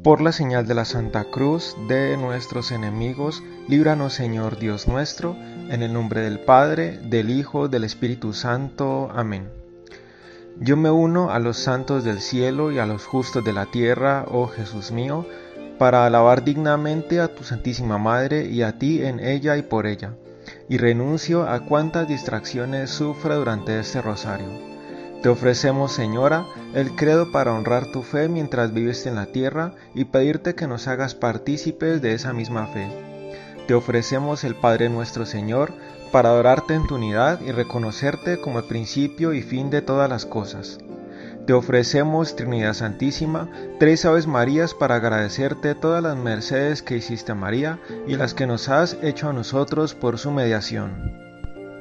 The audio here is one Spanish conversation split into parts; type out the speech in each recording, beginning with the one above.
Por la señal de la Santa Cruz de nuestros enemigos, líbranos Señor Dios nuestro, en el nombre del Padre, del Hijo, del Espíritu Santo. Amén. Yo me uno a los santos del cielo y a los justos de la tierra, oh Jesús mío, para alabar dignamente a tu Santísima Madre y a ti en ella y por ella, y renuncio a cuantas distracciones sufra durante este rosario te ofrecemos, Señora, el credo para honrar tu fe mientras vives en la tierra y pedirte que nos hagas partícipes de esa misma fe. Te ofrecemos el Padre nuestro Señor para adorarte en tu unidad y reconocerte como el principio y fin de todas las cosas. Te ofrecemos, Trinidad Santísima, tres Aves Marías para agradecerte todas las mercedes que hiciste a María y las que nos has hecho a nosotros por su mediación.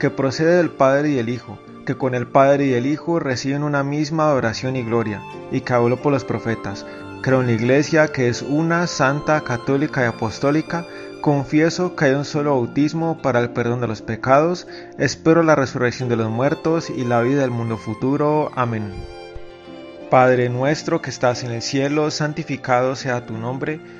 que procede del Padre y del Hijo, que con el Padre y el Hijo reciben una misma adoración y gloria, y que habló por los profetas. Creo en la Iglesia que es una, santa, católica y apostólica. Confieso que hay un solo bautismo para el perdón de los pecados. Espero la resurrección de los muertos y la vida del mundo futuro. Amén. Padre nuestro que estás en el cielo, santificado sea tu nombre,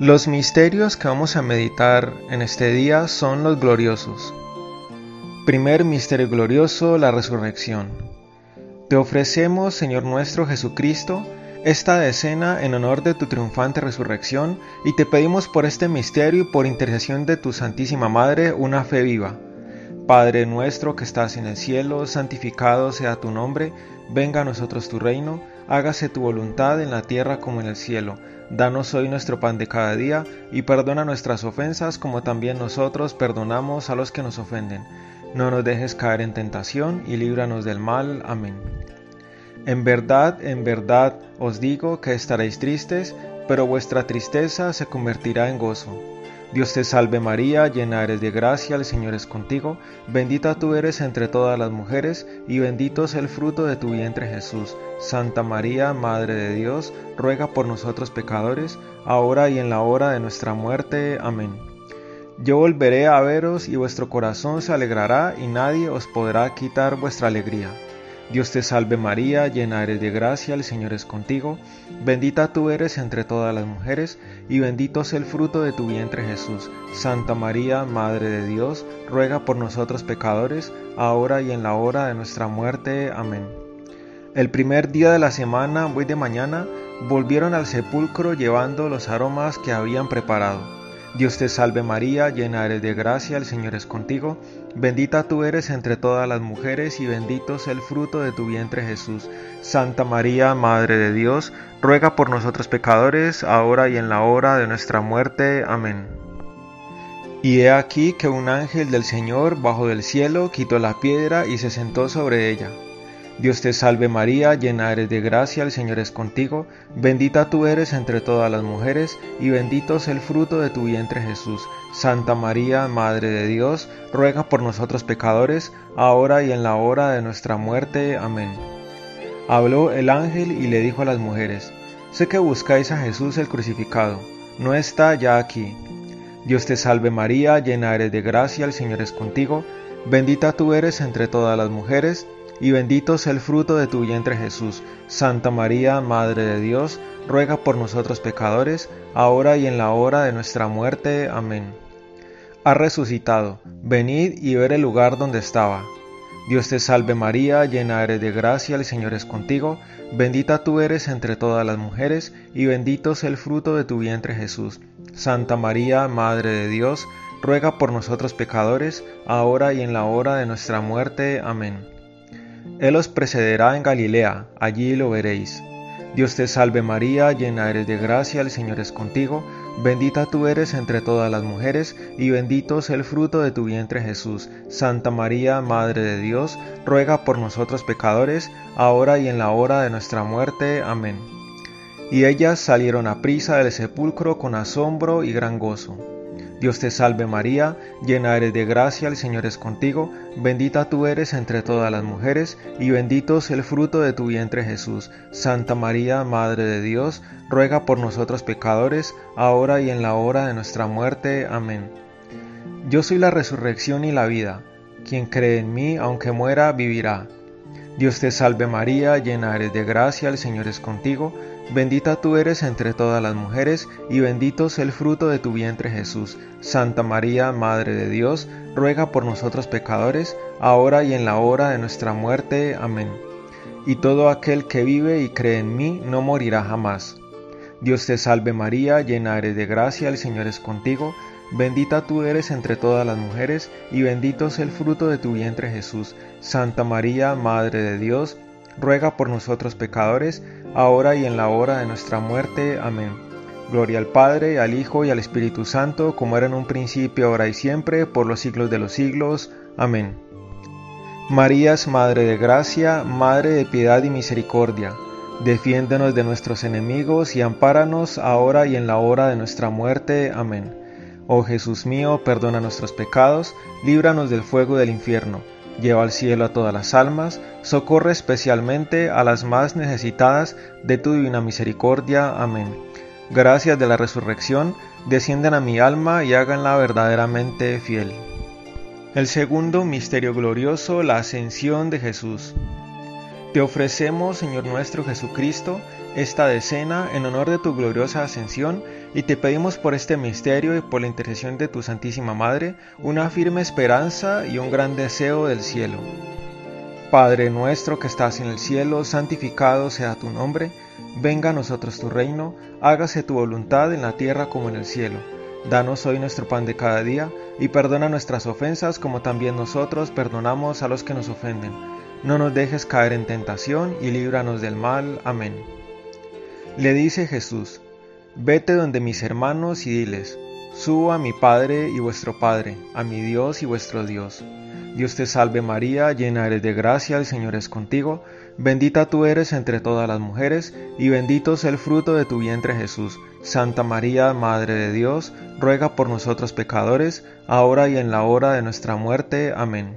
Los misterios que vamos a meditar en este día son los gloriosos. Primer misterio glorioso, la resurrección. Te ofrecemos, Señor nuestro Jesucristo, esta decena en honor de tu triunfante resurrección y te pedimos por este misterio y por intercesión de tu Santísima Madre una fe viva. Padre nuestro que estás en el cielo, santificado sea tu nombre, venga a nosotros tu reino, hágase tu voluntad en la tierra como en el cielo. Danos hoy nuestro pan de cada día y perdona nuestras ofensas como también nosotros perdonamos a los que nos ofenden no nos dejes caer en tentación y líbranos del mal. Amén. En verdad, en verdad os digo que estaréis tristes, pero vuestra tristeza se convertirá en gozo. Dios te salve María, llena eres de gracia, el Señor es contigo, bendita tú eres entre todas las mujeres, y bendito es el fruto de tu vientre Jesús. Santa María, Madre de Dios, ruega por nosotros pecadores, ahora y en la hora de nuestra muerte. Amén. Yo volveré a veros y vuestro corazón se alegrará y nadie os podrá quitar vuestra alegría. Dios te salve María, llena eres de gracia, el Señor es contigo, bendita tú eres entre todas las mujeres, y bendito es el fruto de tu vientre Jesús. Santa María, Madre de Dios, ruega por nosotros pecadores, ahora y en la hora de nuestra muerte. Amén. El primer día de la semana, muy de mañana, volvieron al sepulcro llevando los aromas que habían preparado Dios te salve María, llena eres de gracia, el Señor es contigo, bendita tú eres entre todas las mujeres y bendito es el fruto de tu vientre Jesús. Santa María, Madre de Dios, ruega por nosotros pecadores, ahora y en la hora de nuestra muerte. Amén. Y he aquí que un ángel del Señor bajo del cielo quitó la piedra y se sentó sobre ella. Dios te salve María, llena eres de gracia, el Señor es contigo, bendita tú eres entre todas las mujeres, y bendito es el fruto de tu vientre Jesús. Santa María, Madre de Dios, ruega por nosotros pecadores, ahora y en la hora de nuestra muerte. Amén. Habló el ángel y le dijo a las mujeres, Sé que buscáis a Jesús el crucificado, no está ya aquí. Dios te salve María, llena eres de gracia, el Señor es contigo, bendita tú eres entre todas las mujeres, y bendito sea el fruto de tu vientre Jesús. Santa María, Madre de Dios, ruega por nosotros pecadores, ahora y en la hora de nuestra muerte. Amén. Ha resucitado, venid y ver el lugar donde estaba. Dios te salve María, llena eres de gracia, el Señor es contigo, bendita tú eres entre todas las mujeres, y bendito es el fruto de tu vientre Jesús. Santa María, Madre de Dios, ruega por nosotros pecadores, ahora y en la hora de nuestra muerte. Amén. Él os precederá en Galilea, allí lo veréis. Dios te salve María, llena eres de gracia, el Señor es contigo, bendita tú eres entre todas las mujeres, y bendito es el fruto de tu vientre Jesús. Santa María, Madre de Dios, ruega por nosotros pecadores, ahora y en la hora de nuestra muerte. Amén. Y ellas salieron a prisa del sepulcro con asombro y gran gozo. Dios te salve María, llena eres de gracia, el Señor es contigo, bendita tú eres entre todas las mujeres, y bendito es el fruto de tu vientre Jesús. Santa María, Madre de Dios, ruega por nosotros pecadores, ahora y en la hora de nuestra muerte. Amén. Yo soy la resurrección y la vida. Quien cree en mí, aunque muera, vivirá. Dios te salve María, llena eres de gracia, el Señor es contigo, Bendita tú eres entre todas las mujeres, y bendito es el fruto de tu vientre Jesús. Santa María, Madre de Dios, ruega por nosotros pecadores, ahora y en la hora de nuestra muerte. Amén. Y todo aquel que vive y cree en mí no morirá jamás. Dios te salve María, llena eres de gracia, el Señor es contigo, bendita tú eres entre todas las mujeres, y bendito es el fruto de tu vientre Jesús. Santa María, Madre de Dios, ruega por nosotros pecadores, ahora y en la hora de nuestra muerte. Amén. Gloria al Padre, al Hijo y al Espíritu Santo, como era en un principio, ahora y siempre, por los siglos de los siglos. Amén. María es Madre de Gracia, Madre de Piedad y Misericordia. Defiéndenos de nuestros enemigos y ampáranos ahora y en la hora de nuestra muerte. Amén. Oh Jesús mío, perdona nuestros pecados, líbranos del fuego del infierno lleva al cielo a todas las almas, socorre especialmente a las más necesitadas de tu divina misericordia. Amén. Gracias de la resurrección, desciendan a mi alma y háganla verdaderamente fiel. El segundo misterio glorioso, la ascensión de Jesús. Te ofrecemos, Señor nuestro Jesucristo, esta decena en honor de tu gloriosa ascensión y te pedimos por este misterio y por la intercesión de tu Santísima Madre una firme esperanza y un gran deseo del cielo. Padre nuestro que estás en el cielo, santificado sea tu nombre, venga a nosotros tu reino, hágase tu voluntad en la tierra como en el cielo. Danos hoy nuestro pan de cada día y perdona nuestras ofensas como también nosotros perdonamos a los que nos ofenden. No nos dejes caer en tentación y líbranos del mal. Amén. Le dice Jesús, Vete donde mis hermanos y diles, subo a mi Padre y vuestro Padre, a mi Dios y vuestro Dios. Dios te salve María, llena eres de gracia, el Señor es contigo, bendita tú eres entre todas las mujeres, y bendito es el fruto de tu vientre Jesús. Santa María, Madre de Dios, ruega por nosotros pecadores, ahora y en la hora de nuestra muerte. Amén.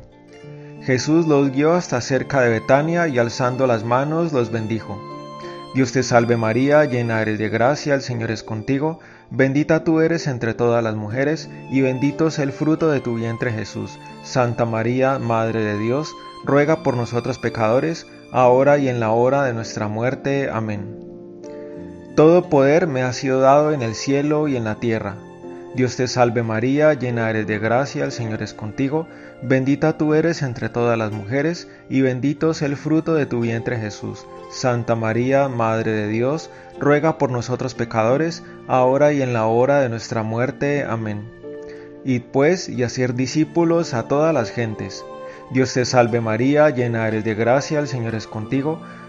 Jesús los guió hasta cerca de Betania y alzando las manos los bendijo. Dios te salve María, llena eres de gracia, el Señor es contigo, bendita tú eres entre todas las mujeres, y bendito es el fruto de tu vientre Jesús. Santa María, Madre de Dios, ruega por nosotros pecadores, ahora y en la hora de nuestra muerte. Amén. Todo poder me ha sido dado en el cielo y en la tierra. Dios te salve María, llena eres de gracia, el Señor es contigo, bendita tú eres entre todas las mujeres, y bendito es el fruto de tu vientre Jesús. Santa María, Madre de Dios, ruega por nosotros pecadores, ahora y en la hora de nuestra muerte. Amén. Id pues y hacer discípulos a todas las gentes. Dios te salve María, llena eres de gracia, el Señor es contigo,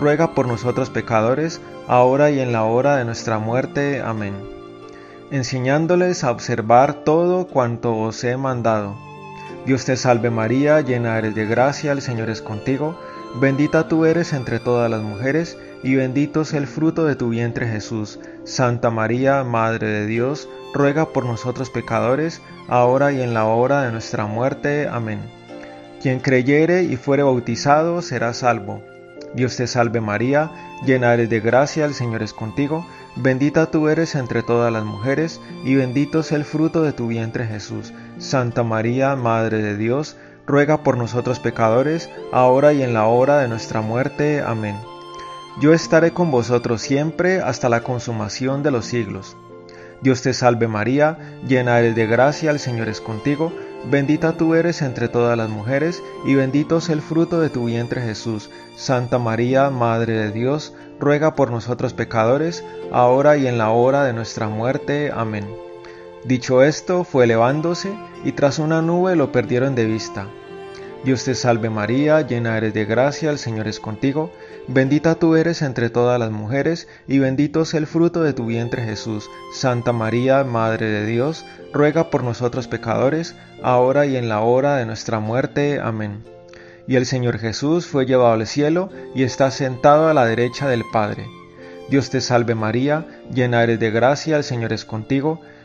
ruega por nosotros pecadores, ahora y en la hora de nuestra muerte. Amén. Enseñándoles a observar todo cuanto os he mandado. Dios te salve María, llena eres de gracia, el Señor es contigo, bendita tú eres entre todas las mujeres, y bendito es el fruto de tu vientre Jesús. Santa María, Madre de Dios, ruega por nosotros pecadores, ahora y en la hora de nuestra muerte. Amén. Quien creyere y fuere bautizado será salvo Dios te salve María, llena eres de gracia, el Señor es contigo, bendita tú eres entre todas las mujeres, y bendito es el fruto de tu vientre Jesús. Santa María, Madre de Dios, ruega por nosotros pecadores, ahora y en la hora de nuestra muerte. Amén. Yo estaré con vosotros siempre hasta la consumación de los siglos. Dios te salve María, llena eres de gracia, el Señor es contigo, Bendita tú eres entre todas las mujeres, y bendito es el fruto de tu vientre Jesús. Santa María, Madre de Dios, ruega por nosotros pecadores, ahora y en la hora de nuestra muerte. Amén. Dicho esto, fue elevándose, y tras una nube lo perdieron de vista. Dios te salve María, llena eres de gracia, el Señor es contigo, bendita tú eres entre todas las mujeres, y bendito es el fruto de tu vientre Jesús. Santa María, Madre de Dios, ruega por nosotros pecadores, ahora y en la hora de nuestra muerte. Amén. Y el Señor Jesús fue llevado al cielo y está sentado a la derecha del Padre. Dios te salve María, llena eres de gracia, el Señor es contigo,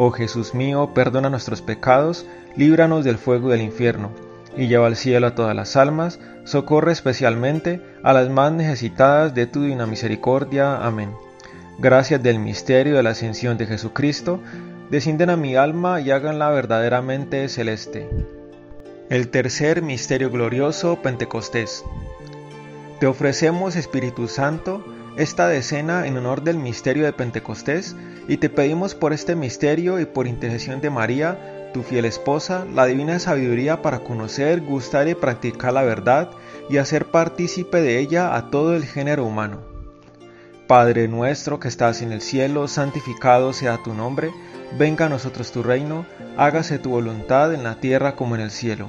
Oh Jesús mío, perdona nuestros pecados, líbranos del fuego del infierno, y lleva al cielo a todas las almas, socorre especialmente a las más necesitadas de tu divina misericordia. Amén. Gracias del misterio de la ascensión de Jesucristo, descienden a mi alma y háganla verdaderamente celeste. El tercer misterio glorioso, Pentecostés. Te ofrecemos, Espíritu Santo, esta decena en honor del misterio de Pentecostés y te pedimos por este misterio y por intercesión de María, tu fiel esposa, la divina sabiduría para conocer, gustar y practicar la verdad y hacer partícipe de ella a todo el género humano. Padre nuestro que estás en el cielo, santificado sea tu nombre, venga a nosotros tu reino, hágase tu voluntad en la tierra como en el cielo.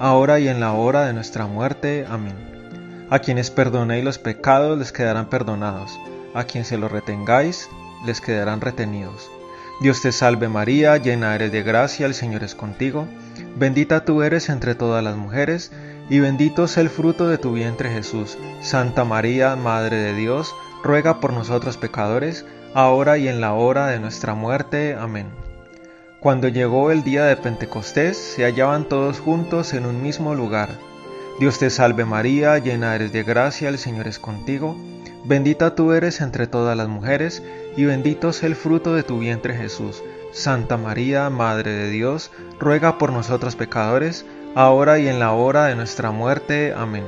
ahora y en la hora de nuestra muerte. Amén. A quienes perdonéis los pecados les quedarán perdonados, a quien se los retengáis les quedarán retenidos. Dios te salve María, llena eres de gracia, el Señor es contigo, bendita tú eres entre todas las mujeres, y bendito es el fruto de tu vientre Jesús. Santa María, Madre de Dios, ruega por nosotros pecadores, ahora y en la hora de nuestra muerte. Amén. Cuando llegó el día de Pentecostés, se hallaban todos juntos en un mismo lugar. Dios te salve María, llena eres de gracia, el Señor es contigo, bendita tú eres entre todas las mujeres, y bendito es el fruto de tu vientre Jesús. Santa María, Madre de Dios, ruega por nosotros pecadores, ahora y en la hora de nuestra muerte. Amén.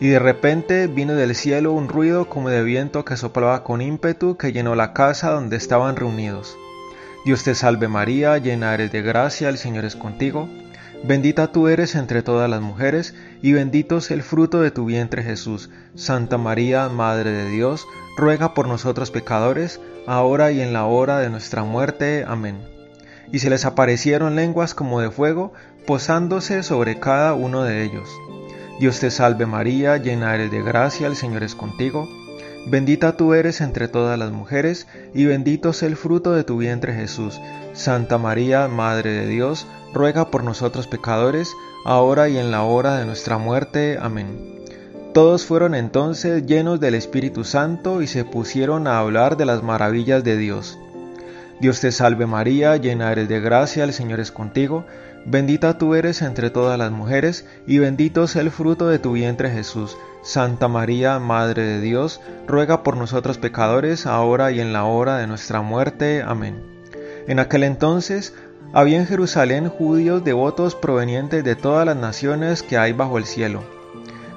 y de repente vino del cielo un ruido como de viento que soplaba con ímpetu que llenó la casa donde estaban reunidos. Dios te salve María, llena eres de gracia, el Señor es contigo. Bendita tú eres entre todas las mujeres, y bendito es el fruto de tu vientre Jesús. Santa María, Madre de Dios, ruega por nosotros pecadores, ahora y en la hora de nuestra muerte. Amén. Y se les aparecieron lenguas como de fuego, posándose sobre cada uno de ellos. Dios te salve María, llena eres de gracia, el Señor es contigo. Bendita tú eres entre todas las mujeres, y bendito es el fruto de tu vientre Jesús. Santa María, Madre de Dios, ruega por nosotros pecadores, ahora y en la hora de nuestra muerte. Amén. Todos fueron entonces llenos del Espíritu Santo y se pusieron a hablar de las maravillas de Dios. Dios te salve María, llena eres de gracia, el Señor es contigo, bendita tú eres entre todas las mujeres, y bendito es el fruto de tu vientre Jesús. Santa María, Madre de Dios, ruega por nosotros pecadores, ahora y en la hora de nuestra muerte. Amén. En aquel entonces había en Jerusalén judíos devotos provenientes de todas las naciones que hay bajo el cielo.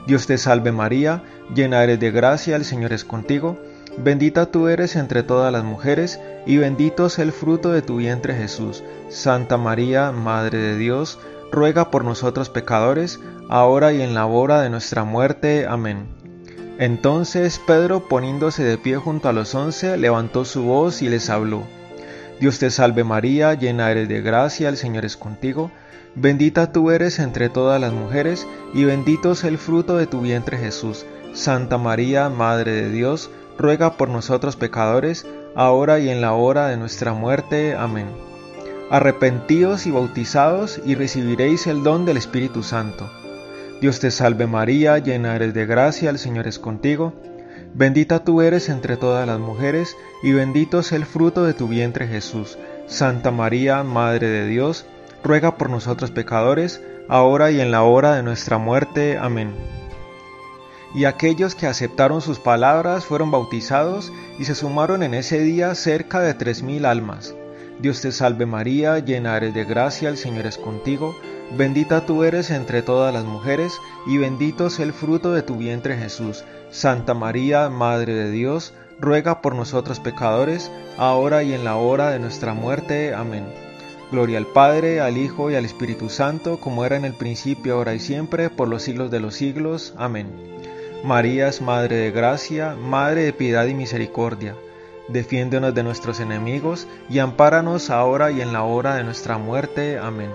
Dios te salve María, llena eres de gracia, el Señor es contigo, bendita tú eres entre todas las mujeres, y bendito es el fruto de tu vientre Jesús. Santa María, Madre de Dios, ruega por nosotros pecadores, ahora y en la hora de nuestra muerte. Amén. Entonces Pedro, poniéndose de pie junto a los once, levantó su voz y les habló. Dios te salve María, llena eres de gracia, el Señor es contigo, bendita tú eres entre todas las mujeres, y bendito es el fruto de tu vientre Jesús. Santa María, Madre de Dios, ruega por nosotros pecadores, ahora y en la hora de nuestra muerte. Amén. Arrepentíos y bautizados, y recibiréis el don del Espíritu Santo. Dios te salve María, llena eres de gracia, el Señor es contigo, Bendita tú eres entre todas las mujeres, y bendito es el fruto de tu vientre Jesús. Santa María, Madre de Dios, ruega por nosotros pecadores, ahora y en la hora de nuestra muerte. Amén. Y aquellos que aceptaron sus palabras fueron bautizados y se sumaron en ese día cerca de tres mil almas. Dios te salve María, llena eres de gracia, el Señor es contigo, bendita tú eres entre todas las mujeres, y bendito es el fruto de tu vientre Jesús. Santa María, Madre de Dios, ruega por nosotros pecadores, ahora y en la hora de nuestra muerte. Amén. Gloria al Padre, al Hijo y al Espíritu Santo, como era en el principio, ahora y siempre, por los siglos de los siglos. Amén. María es Madre de Gracia, Madre de Piedad y Misericordia defiéndonos de nuestros enemigos y ampáranos ahora y en la hora de nuestra muerte. Amén.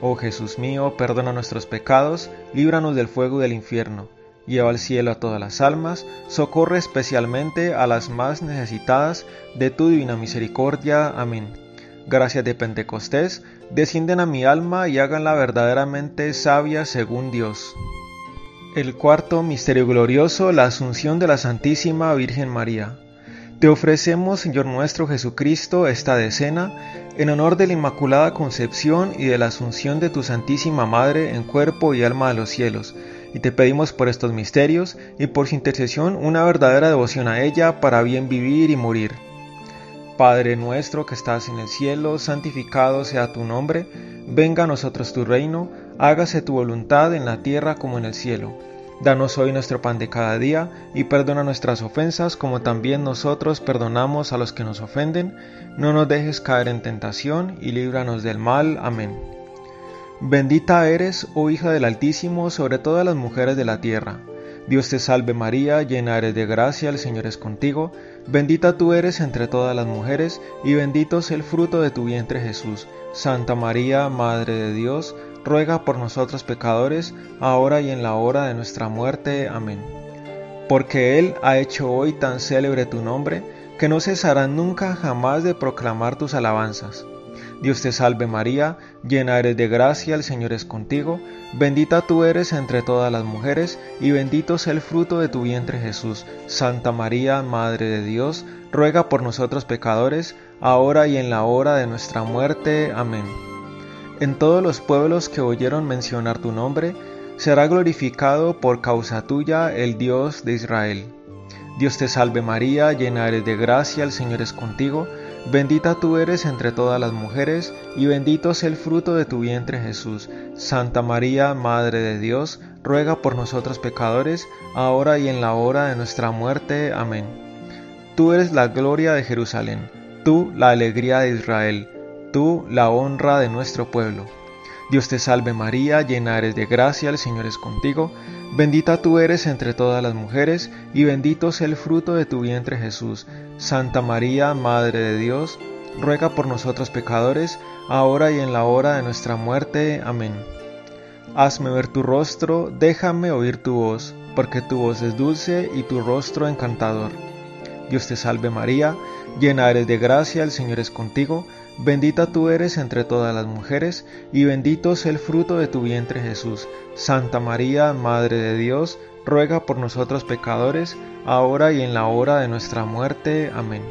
Oh Jesús mío, perdona nuestros pecados, líbranos del fuego del infierno, lleva al cielo a todas las almas, socorre especialmente a las más necesitadas de tu divina misericordia. Amén. Gracias de Pentecostés, descienden a mi alma y háganla verdaderamente sabia según Dios. El cuarto misterio glorioso, la asunción de la Santísima Virgen María. Te ofrecemos, Señor nuestro Jesucristo, esta decena en honor de la Inmaculada Concepción y de la Asunción de tu Santísima Madre en cuerpo y alma a los cielos. Y te pedimos por estos misterios y por su intercesión una verdadera devoción a ella para bien vivir y morir. Padre nuestro que estás en el cielo, santificado sea tu nombre, venga a nosotros tu reino, hágase tu voluntad en la tierra como en el cielo. Danos hoy nuestro pan de cada día y perdona nuestras ofensas como también nosotros perdonamos a los que nos ofenden. No nos dejes caer en tentación y líbranos del mal. Amén. Bendita eres, oh hija del Altísimo, sobre todas las mujeres de la tierra. Dios te salve María, llena eres de gracia, el Señor es contigo. Bendita tú eres entre todas las mujeres y bendito es el fruto de tu vientre Jesús. Santa María, Madre de Dios, ruega por nosotros pecadores, ahora y en la hora de nuestra muerte. Amén. Porque Él ha hecho hoy tan célebre tu nombre, que no cesará nunca jamás de proclamar tus alabanzas. Dios te salve María, llena eres de gracia, el Señor es contigo, bendita tú eres entre todas las mujeres, y bendito es el fruto de tu vientre Jesús. Santa María, Madre de Dios, ruega por nosotros pecadores, ahora y en la hora de nuestra muerte. Amén. En todos los pueblos que oyeron mencionar tu nombre, será glorificado por causa tuya el Dios de Israel. Dios te salve María, llena eres de gracia, el Señor es contigo, bendita tú eres entre todas las mujeres, y bendito es el fruto de tu vientre Jesús. Santa María, Madre de Dios, ruega por nosotros pecadores, ahora y en la hora de nuestra muerte. Amén. Tú eres la gloria de Jerusalén, tú la alegría de Israel, tú la honra de nuestro pueblo. Dios te salve María, llena eres de gracia, el Señor es contigo, bendita tú eres entre todas las mujeres, y bendito es el fruto de tu vientre Jesús. Santa María, Madre de Dios, ruega por nosotros pecadores, ahora y en la hora de nuestra muerte. Amén. Hazme ver tu rostro, déjame oír tu voz, porque tu voz es dulce y tu rostro encantador. Dios te salve María, llena eres de gracia, el Señor es contigo, bendita tú eres entre todas las mujeres, y bendito es el fruto de tu vientre Jesús. Santa María, Madre de Dios, ruega por nosotros pecadores, ahora y en la hora de nuestra muerte. Amén.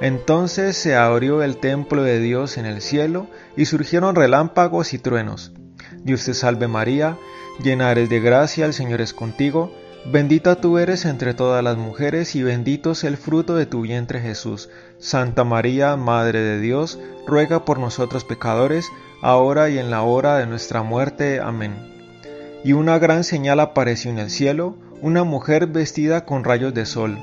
Entonces se abrió el templo de Dios en el cielo, y surgieron relámpagos y truenos Dios te salve María, llena eres de gracia, el Señor es contigo, bendita tú eres entre todas las mujeres y bendito es el fruto de tu vientre Jesús. Santa María, Madre de Dios, ruega por nosotros pecadores, ahora y en la hora de nuestra muerte. Amén. Y una gran señal apareció en el cielo, una mujer vestida con rayos de sol.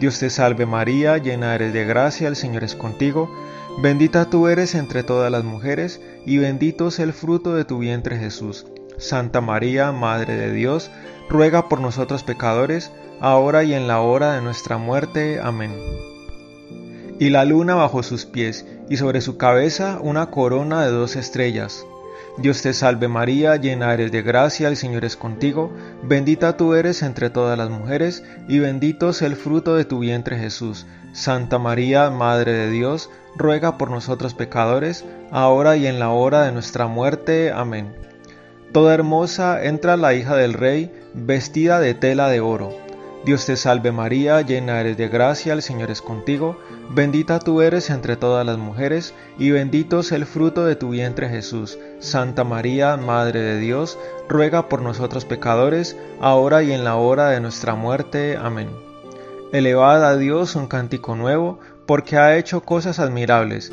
Dios te salve María, llena eres de gracia, el Señor es contigo, Bendita tú eres entre todas las mujeres, y bendito es el fruto de tu vientre Jesús. Santa María, Madre de Dios, ruega por nosotros pecadores, ahora y en la hora de nuestra muerte. Amén. Y la luna bajo sus pies, y sobre su cabeza una corona de dos estrellas. Dios te salve María, llena eres de gracia, el Señor es contigo, bendita tú eres entre todas las mujeres, y bendito es el fruto de tu vientre Jesús. Santa María, Madre de Dios, ruega por nosotros pecadores, ahora y en la hora de nuestra muerte. Amén. Toda hermosa entra la hija del Rey, vestida de tela de oro. Dios te salve María, llena eres de gracia, el Señor es contigo, bendita tú eres entre todas las mujeres, y bendito es el fruto de tu vientre Jesús. Santa María, Madre de Dios, ruega por nosotros pecadores, ahora y en la hora de nuestra muerte. Amén. Elevad a Dios un cántico nuevo, porque ha hecho cosas admirables.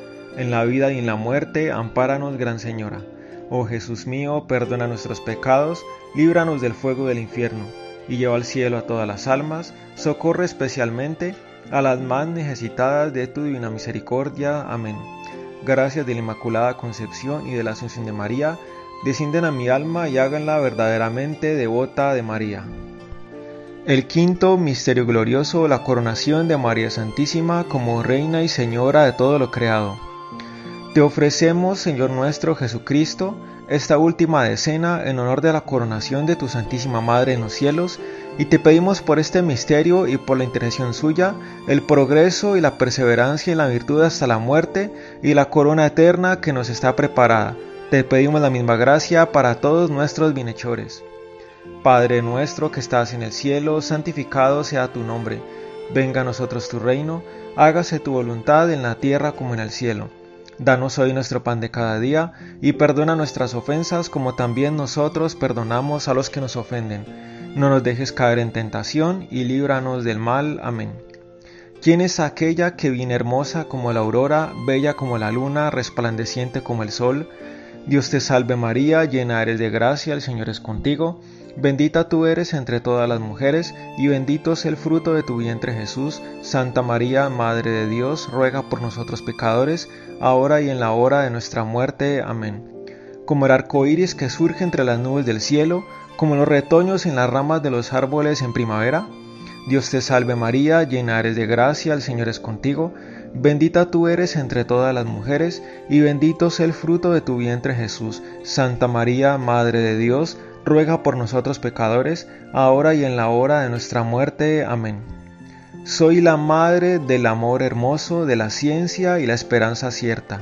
en la vida y en la muerte, ampáranos, Gran Señora. Oh Jesús mío, perdona nuestros pecados, líbranos del fuego del infierno, y lleva al cielo a todas las almas, socorre especialmente a las más necesitadas de tu divina misericordia. Amén. Gracias de la Inmaculada Concepción y de la Asunción de María, descienden a mi alma y háganla verdaderamente devota de María. El quinto misterio glorioso, la coronación de María Santísima como Reina y Señora de todo lo creado. Te ofrecemos, Señor nuestro Jesucristo, esta última decena en honor de la coronación de tu Santísima Madre en los cielos, y te pedimos por este misterio y por la intercesión suya, el progreso y la perseverancia en la virtud hasta la muerte y la corona eterna que nos está preparada. Te pedimos la misma gracia para todos nuestros bienhechores. Padre nuestro que estás en el cielo, santificado sea tu nombre. Venga a nosotros tu reino, hágase tu voluntad en la tierra como en el cielo. Danos hoy nuestro pan de cada día, y perdona nuestras ofensas como también nosotros perdonamos a los que nos ofenden. No nos dejes caer en tentación, y líbranos del mal. Amén. ¿Quién es aquella que viene hermosa como la aurora, bella como la luna, resplandeciente como el sol? Dios te salve María, llena eres de gracia, el Señor es contigo. Bendita tú eres entre todas las mujeres, y bendito es el fruto de tu vientre Jesús. Santa María, Madre de Dios, ruega por nosotros pecadores, ahora y en la hora de nuestra muerte. Amén. Como el arco iris que surge entre las nubes del cielo, como los retoños en las ramas de los árboles en primavera. Dios te salve María, llena eres de gracia, el Señor es contigo. Bendita tú eres entre todas las mujeres, y bendito es el fruto de tu vientre Jesús. Santa María, Madre de Dios, ruega por nosotros pecadores, ahora y en la hora de nuestra muerte. Amén. Soy la madre del amor hermoso, de la ciencia y la esperanza cierta.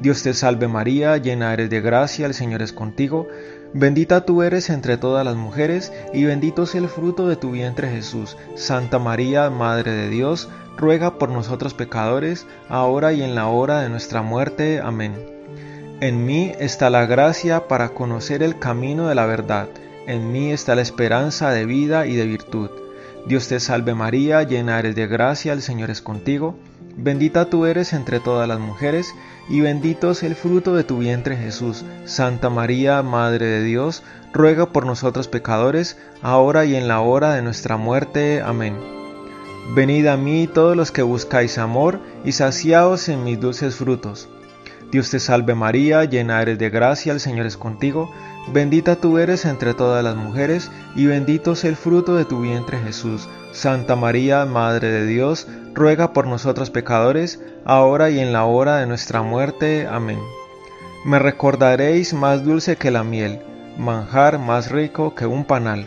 Dios te salve María, llena eres de gracia, el Señor es contigo, bendita tú eres entre todas las mujeres, y bendito es el fruto de tu vientre Jesús. Santa María, Madre de Dios, ruega por nosotros pecadores, ahora y en la hora de nuestra muerte. Amén. En mí está la gracia para conocer el camino de la verdad, en mí está la esperanza de vida y de virtud. Dios te salve María, llena eres de gracia, el Señor es contigo. Bendita tú eres entre todas las mujeres, y bendito es el fruto de tu vientre Jesús. Santa María, Madre de Dios, ruega por nosotros pecadores, ahora y en la hora de nuestra muerte. Amén. Venid a mí todos los que buscáis amor, y saciaos en mis dulces frutos. Dios te salve María, llena eres de gracia, el Señor es contigo, bendita tú eres entre todas las mujeres, y bendito es el fruto de tu vientre Jesús. Santa María, Madre de Dios, ruega por nosotros pecadores, ahora y en la hora de nuestra muerte. Amén. Me recordaréis más dulce que la miel, manjar más rico que un panal.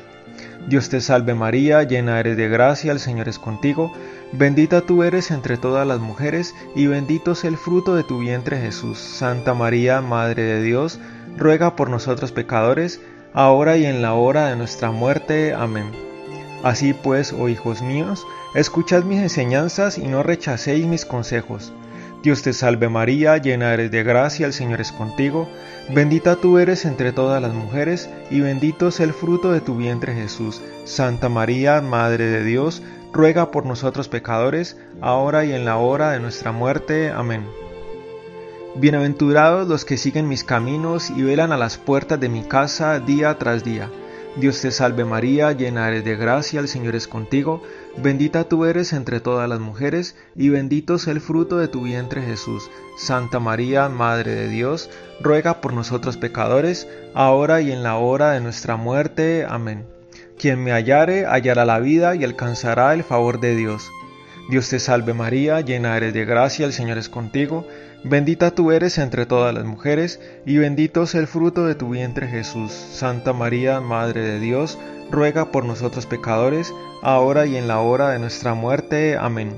Dios te salve María, llena eres de gracia, el Señor es contigo, bendita tú eres entre todas las mujeres, y bendito es el fruto de tu vientre Jesús. Santa María, Madre de Dios, ruega por nosotros pecadores, ahora y en la hora de nuestra muerte. Amén. Así pues, oh hijos míos, escuchad mis enseñanzas y no rechacéis mis consejos. Dios te salve María, llena eres de gracia, el Señor es contigo, bendita tú eres entre todas las mujeres, y bendito es el fruto de tu vientre Jesús. Santa María, Madre de Dios, ruega por nosotros pecadores, ahora y en la hora de nuestra muerte. Amén. Bienaventurados los que siguen mis caminos y velan a las puertas de mi casa día tras día. Dios te salve María, llena eres de gracia, el Señor es contigo, bendita tú eres entre todas las mujeres, y bendito es el fruto de tu vientre Jesús. Santa María, Madre de Dios, ruega por nosotros pecadores, ahora y en la hora de nuestra muerte. Amén. Quien me hallare, hallará la vida y alcanzará el favor de Dios. Dios te salve María, llena eres de gracia, el Señor es contigo, Bendita tú eres entre todas las mujeres, y bendito es el fruto de tu vientre Jesús. Santa María, Madre de Dios, ruega por nosotros pecadores, ahora y en la hora de nuestra muerte. Amén.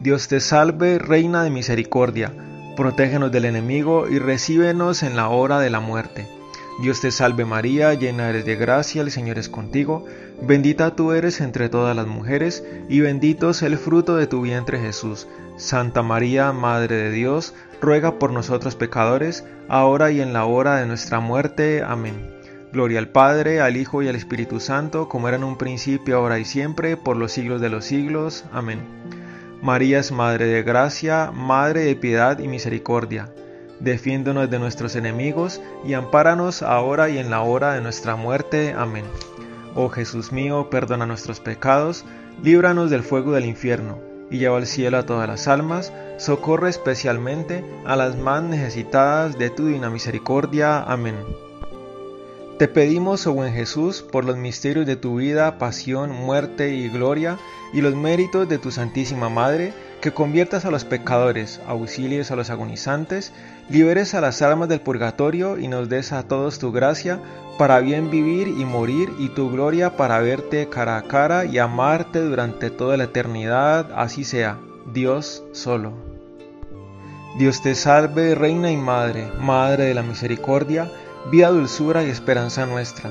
Dios te salve, Reina de misericordia, protégenos del enemigo y recíbenos en la hora de la muerte. Dios te salve María, llena eres de gracia, el Señor es contigo, bendita tú eres entre todas las mujeres, y bendito es el fruto de tu vientre Jesús. Santa María, Madre de Dios, ruega por nosotros pecadores, ahora y en la hora de nuestra muerte. Amén. Gloria al Padre, al Hijo y al Espíritu Santo, como era en un principio, ahora y siempre, por los siglos de los siglos. Amén. María es Madre de Gracia, Madre de Piedad y Misericordia defiéndonos de nuestros enemigos y ampáranos ahora y en la hora de nuestra muerte. Amén. Oh Jesús mío, perdona nuestros pecados, líbranos del fuego del infierno, y lleva al cielo a todas las almas, socorre especialmente a las más necesitadas de tu divina misericordia. Amén. Te pedimos, oh buen Jesús, por los misterios de tu vida, pasión, muerte y gloria, y los méritos de tu Santísima Madre, que conviertas a los pecadores, auxilies a los agonizantes, liberes a las almas del purgatorio y nos des a todos tu gracia para bien vivir y morir y tu gloria para verte cara a cara y amarte durante toda la eternidad, así sea, Dios solo. Dios te salve, Reina y Madre, Madre de la Misericordia, vida, dulzura y esperanza nuestra.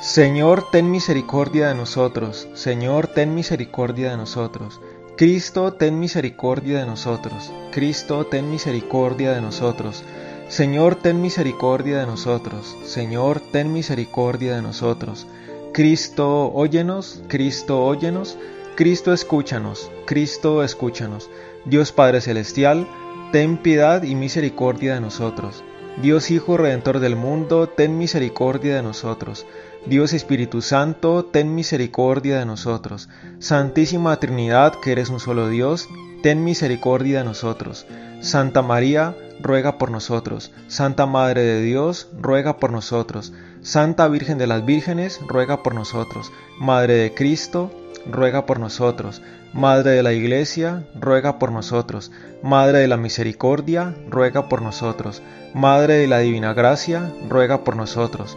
Señor, ten misericordia de nosotros. Señor, ten misericordia de nosotros. Cristo, ten misericordia de nosotros. Cristo, ten misericordia de nosotros. Señor, ten misericordia de nosotros. Señor, ten misericordia de nosotros. Cristo, óyenos. Cristo, óyenos. Cristo, escúchanos. Cristo, escúchanos. Dios Padre Celestial, ten piedad y misericordia de nosotros. Dios Hijo Redentor del mundo, ten misericordia de nosotros. Dios Espíritu Santo, ten misericordia de nosotros. Santísima Trinidad, que eres un solo Dios, ten misericordia de nosotros. Santa María, ruega por nosotros. Santa Madre de Dios, ruega por nosotros. Santa Virgen de las Vírgenes, ruega por nosotros. Madre de Cristo, ruega por nosotros. Madre de la Iglesia, ruega por nosotros. Madre de la Misericordia, ruega por nosotros. Madre de la Divina Gracia, ruega por nosotros.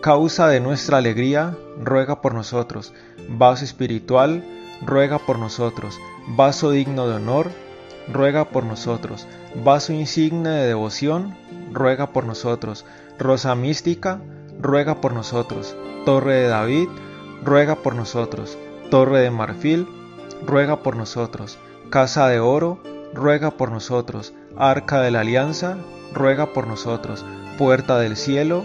Causa de nuestra alegría, ruega por nosotros. Vaso espiritual, ruega por nosotros. Vaso digno de honor, ruega por nosotros. Vaso insigne de devoción, ruega por nosotros. Rosa mística, ruega por nosotros. Torre de David, ruega por nosotros. Torre de marfil, ruega por nosotros. Casa de oro, ruega por nosotros. Arca de la alianza, ruega por nosotros. Puerta del cielo,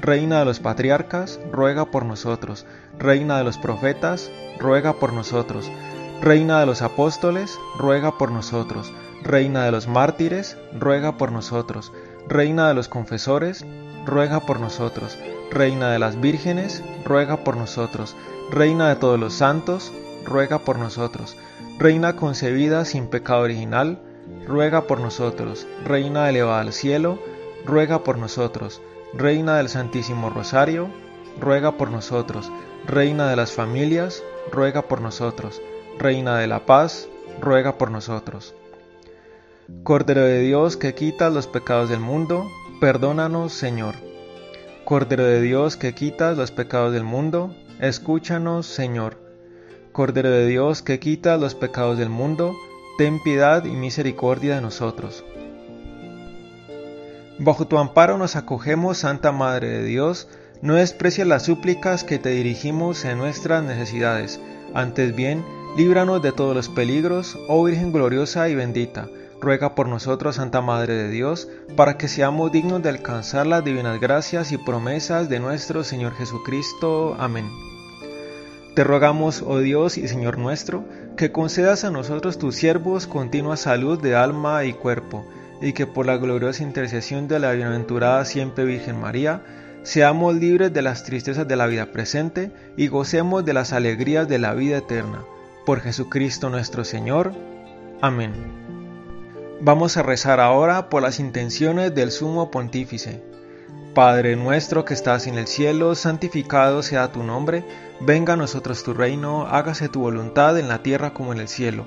Reina de los patriarcas, ruega por nosotros. Reina de los profetas, ruega por nosotros. Reina de los apóstoles, ruega por nosotros. Reina de los mártires, ruega por nosotros. Reina de los confesores, ruega por nosotros. Reina de las vírgenes, ruega por nosotros. Reina de todos los santos, ruega por nosotros. Reina concebida sin pecado original, ruega por nosotros. Reina elevada al cielo, ruega por nosotros. Reina del Santísimo Rosario, ruega por nosotros. Reina de las familias, ruega por nosotros. Reina de la paz, ruega por nosotros. Cordero de Dios que quitas los pecados del mundo, perdónanos, Señor. Cordero de Dios que quitas los pecados del mundo, escúchanos, Señor. Cordero de Dios que quitas los pecados del mundo, ten piedad y misericordia de nosotros. Bajo tu amparo nos acogemos, Santa Madre de Dios, no desprecies las súplicas que te dirigimos en nuestras necesidades, antes bien, líbranos de todos los peligros, oh Virgen gloriosa y bendita. Ruega por nosotros, Santa Madre de Dios, para que seamos dignos de alcanzar las divinas gracias y promesas de nuestro Señor Jesucristo. Amén. Te rogamos, oh Dios y Señor nuestro, que concedas a nosotros tus siervos continua salud de alma y cuerpo y que por la gloriosa intercesión de la bienaventurada siempre Virgen María, seamos libres de las tristezas de la vida presente y gocemos de las alegrías de la vida eterna. Por Jesucristo nuestro Señor. Amén. Vamos a rezar ahora por las intenciones del Sumo Pontífice. Padre nuestro que estás en el cielo, santificado sea tu nombre, venga a nosotros tu reino, hágase tu voluntad en la tierra como en el cielo.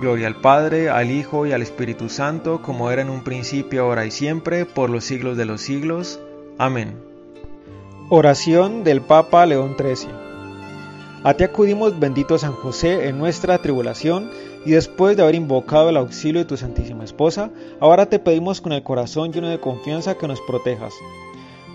Gloria al Padre, al Hijo y al Espíritu Santo, como era en un principio, ahora y siempre, por los siglos de los siglos. Amén. Oración del Papa León XIII. A ti acudimos, bendito San José, en nuestra tribulación, y después de haber invocado el auxilio de tu Santísima Esposa, ahora te pedimos con el corazón lleno de confianza que nos protejas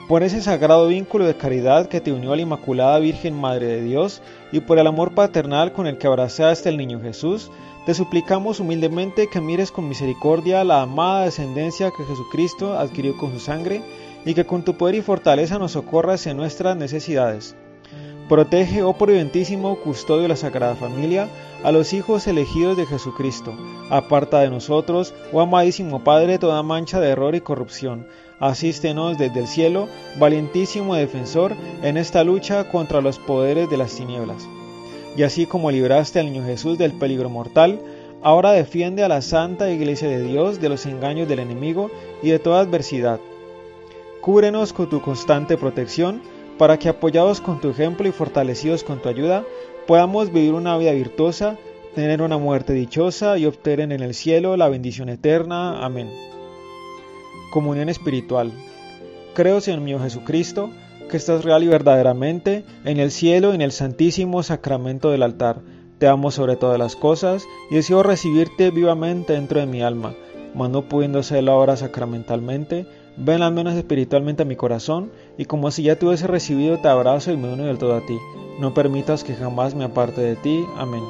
por ese sagrado vínculo de caridad que te unió a la Inmaculada Virgen Madre de Dios y por el amor paternal con el que abrazaste al niño Jesús, te suplicamos humildemente que mires con misericordia la amada descendencia que Jesucristo adquirió con su sangre y que con tu poder y fortaleza nos socorras en nuestras necesidades. Protege, oh providentísimo custodio de la Sagrada Familia, a los hijos elegidos de Jesucristo. Aparta de nosotros, oh amadísimo Padre, toda mancha de error y corrupción. Asístenos desde el cielo, valientísimo defensor, en esta lucha contra los poderes de las tinieblas. Y así como libraste al niño Jesús del peligro mortal, ahora defiende a la Santa Iglesia de Dios de los engaños del enemigo y de toda adversidad. Cúbrenos con tu constante protección, para que apoyados con tu ejemplo y fortalecidos con tu ayuda, podamos vivir una vida virtuosa, tener una muerte dichosa y obtener en el cielo la bendición eterna. Amén. Comunión espiritual. Creo, Señor mío Jesucristo, que estás real y verdaderamente en el cielo y en el santísimo sacramento del altar. Te amo sobre todas las cosas y deseo recibirte vivamente dentro de mi alma, mas no pudiendo hacerlo ahora sacramentalmente, Ven al menos espiritualmente a mi corazón, y como si ya te hubiese recibido, te abrazo y me uno del todo a ti. No permitas que jamás me aparte de ti. Amén.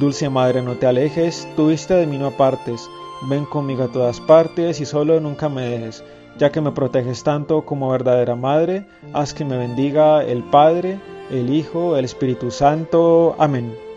Dulce Madre, no te alejes, tu vista de mí no apartes. Ven conmigo a todas partes y solo nunca me dejes, ya que me proteges tanto como verdadera Madre, haz que me bendiga el Padre, el Hijo, el Espíritu Santo. Amén.